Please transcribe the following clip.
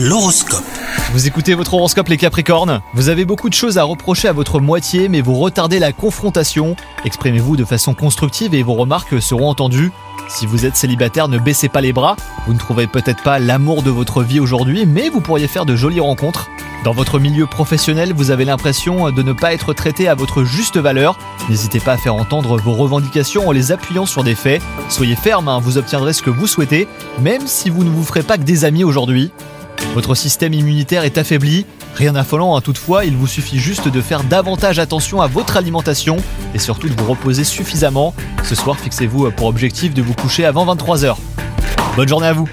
L'horoscope. Vous écoutez votre horoscope les Capricornes? Vous avez beaucoup de choses à reprocher à votre moitié mais vous retardez la confrontation. Exprimez-vous de façon constructive et vos remarques seront entendues. Si vous êtes célibataire, ne baissez pas les bras. Vous ne trouverez peut-être pas l'amour de votre vie aujourd'hui mais vous pourriez faire de jolies rencontres. Dans votre milieu professionnel, vous avez l'impression de ne pas être traité à votre juste valeur. N'hésitez pas à faire entendre vos revendications en les appuyant sur des faits. Soyez ferme, hein, vous obtiendrez ce que vous souhaitez, même si vous ne vous ferez pas que des amis aujourd'hui. Votre système immunitaire est affaibli. Rien d'affolant, hein, toutefois, il vous suffit juste de faire davantage attention à votre alimentation et surtout de vous reposer suffisamment. Ce soir, fixez-vous pour objectif de vous coucher avant 23h. Bonne journée à vous